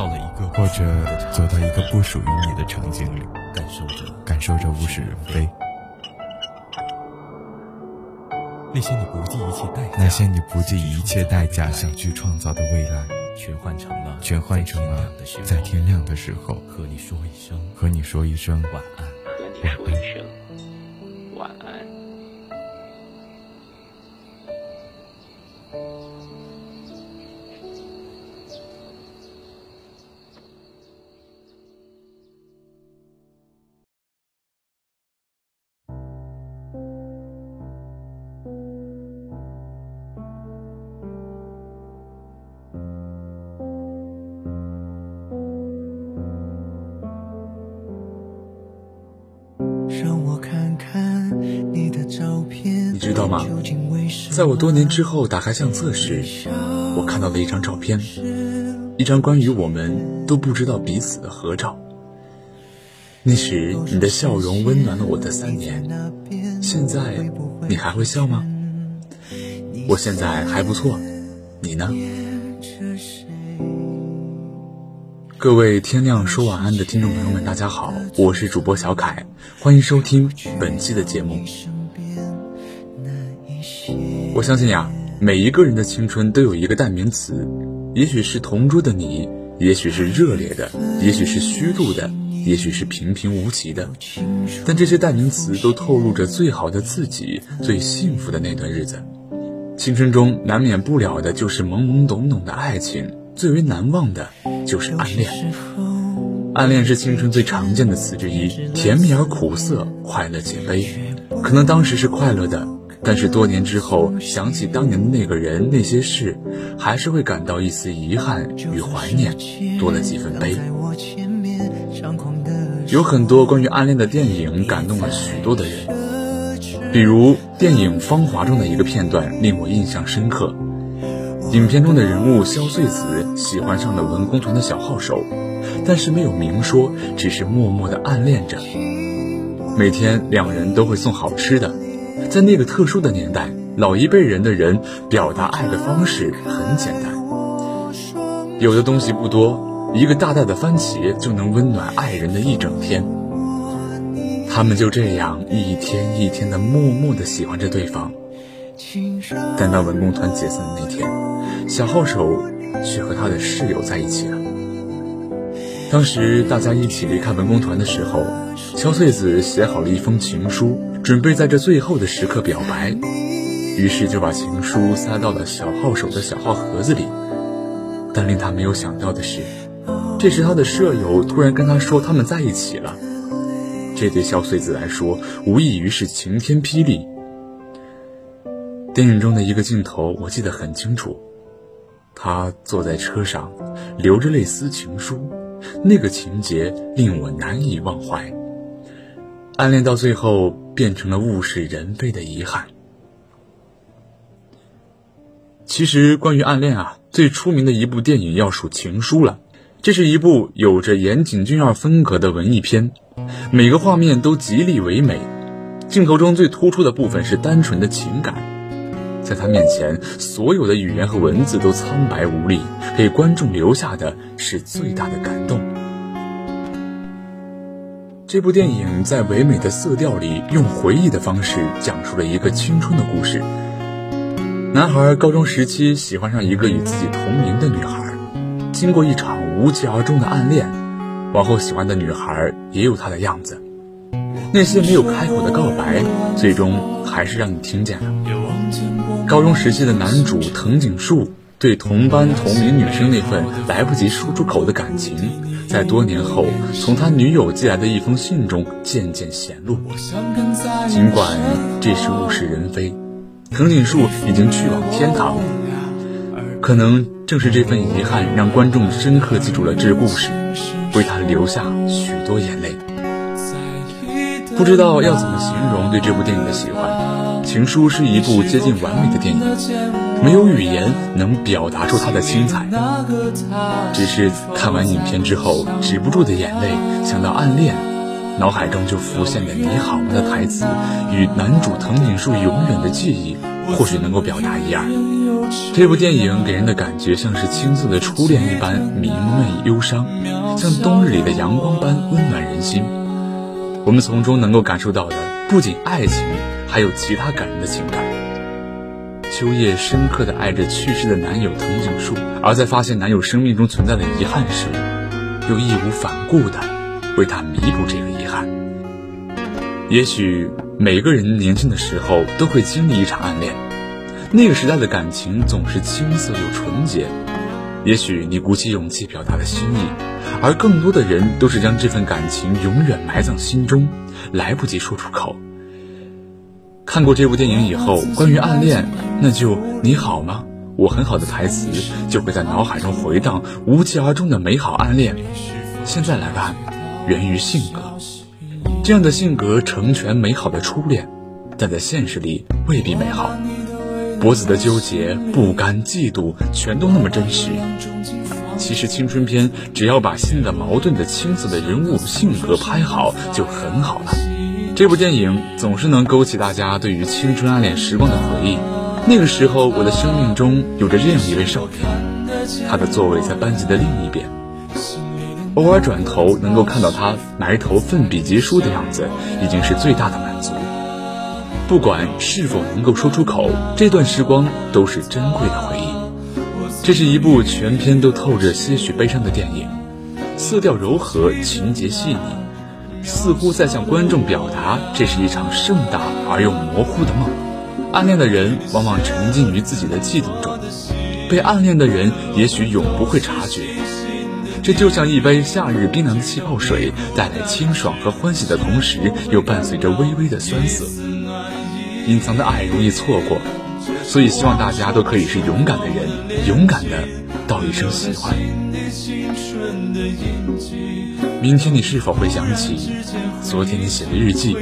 到了一个或者走到一个不属于你的场景里，感受着感受着物是人非。那些你不计一切代价，那些你不计一切代价想去创造的未来，全换成了全换成了在天亮的时候和你说一声和你说一声晚安。和你说一声晚安。让知道吗？在我多年之后打开相册时，我看到了一张照片，一张关于我们都不知道彼此的合照。那时你的笑容温暖了我的三年，现在你还会笑吗？我现在还不错，你呢？各位天亮说晚安的听众朋友们，大家好，我是主播小凯，欢迎收听本期的节目。我相信呀，每一个人的青春都有一个代名词，也许是同桌的你，也许是热烈的，也许是虚度的，也许是平平无奇的，但这些代名词都透露着最好的自己，最幸福的那段日子。青春中难免不了的就是懵懵懂懂的爱情。最为难忘的就是暗恋，暗恋是青春最常见的词之一，甜蜜而苦涩，快乐且悲。可能当时是快乐的，但是多年之后想起当年的那个人、那些事，还是会感到一丝遗憾与怀念，多了几分悲。有很多关于暗恋的电影感动了许多的人，比如电影《芳华》中的一个片段令我印象深刻。影片中的人物萧穗子喜欢上了文工团的小号手，但是没有明说，只是默默的暗恋着。每天两人都会送好吃的，在那个特殊的年代，老一辈人的人表达爱的方式很简单，有的东西不多，一个大大的番茄就能温暖爱人的一整天。他们就这样一天一天的默默的喜欢着对方。但当文工团解散的那天，小号手却和他的室友在一起了。当时大家一起离开文工团的时候，萧穗子写好了一封情书，准备在这最后的时刻表白，于是就把情书塞到了小号手的小号盒子里。但令他没有想到的是，这时他的舍友突然跟他说他们在一起了。这对肖穗子来说，无异于是晴天霹雳。电影中的一个镜头，我记得很清楚。他坐在车上，流着泪撕情书，那个情节令我难以忘怀。暗恋到最后变成了物是人非的遗憾。其实，关于暗恋啊，最出名的一部电影要数《情书》了。这是一部有着岩井俊二风格的文艺片，每个画面都极力唯美，镜头中最突出的部分是单纯的情感。在他面前，所有的语言和文字都苍白无力，给观众留下的是最大的感动。这部电影在唯美的色调里，用回忆的方式讲述了一个青春的故事。男孩高中时期喜欢上一个与自己同名的女孩，经过一场无疾而终的暗恋，往后喜欢的女孩也有她的样子。那些没有开口的告白，最终还是让你听见了。高中时期的男主藤井树对同班同名女生那份来不及说出口的感情，在多年后从他女友寄来的一封信中渐渐显露。尽管这是物是人非，藤井树已经去往天堂，可能正是这份遗憾让观众深刻记住了这故事。为他留下许多眼泪。不知道要怎么形容对这部电影的喜欢，《情书》是一部接近完美的电影，没有语言能表达出它的精彩。只是看完影片之后，止不住的眼泪，想到暗恋，脑海中就浮现的“你好吗”的台词与男主藤井树永远的记忆，或许能够表达一二。这部电影给人的感觉像是青涩的初恋一般明媚忧伤，像冬日里的阳光般温暖人心。我们从中能够感受到的不仅爱情，还有其他感人的情感。秋叶深刻的爱着去世的男友藤井树，而在发现男友生命中存在的遗憾时，又义无反顾的为他弥补这个遗憾。也许每个人年轻的时候都会经历一场暗恋，那个时代的感情总是青涩又纯洁。也许你鼓起勇气表达了心意。而更多的人都是将这份感情永远埋葬心中，来不及说出口。看过这部电影以后，关于暗恋，那就你好吗？我很好的台词就会在脑海中回荡，无疾而终的美好暗恋。现在来看，源于性格，这样的性格成全美好的初恋，但在现实里未必美好。脖子的纠结、不甘、嫉妒，全都那么真实。其实青春片只要把新的矛盾的青涩的人物性格拍好就很好了。这部电影总是能勾起大家对于青春暗恋时光的回忆。那个时候，我的生命中有着这样一位少年，他的座位在班级的另一边。偶尔转头能够看到他埋头奋笔疾书的样子，已经是最大的满足。不管是否能够说出口，这段时光都是珍贵的回忆。这是一部全篇都透着些许悲伤的电影，色调柔和，情节细腻，似乎在向观众表达这是一场盛大而又模糊的梦。暗恋的人往往沉浸于自己的悸动中，被暗恋的人也许永不会察觉。这就像一杯夏日冰凉的气泡水，带来清爽和欢喜的同时，又伴随着微微的酸涩。隐藏的爱容易错过。所以，希望大家都可以是勇敢的人，勇敢的道一声喜欢。明天你是否会想起昨天你写的日记？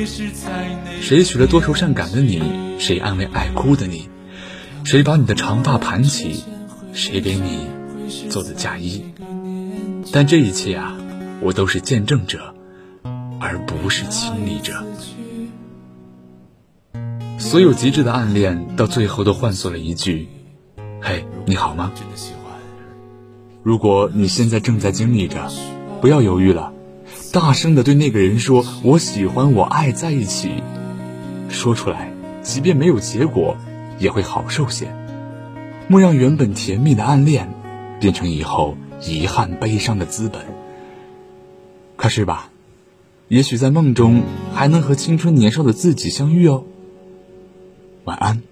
谁娶了多愁善感的你？谁安慰爱哭的你？谁把你的长发盘起？谁给你做的嫁衣？但这一切啊，我都是见证者，而不是亲历者。所有极致的暗恋，到最后都换作了一句：“嘿，你好吗？”如果你现在正在经历着，不要犹豫了，大声的对那个人说：“我喜欢，我爱在一起。”说出来，即便没有结果，也会好受些。莫让原本甜蜜的暗恋，变成以后遗憾悲伤的资本。可是吧，也许在梦中还能和青春年少的自己相遇哦。晚安。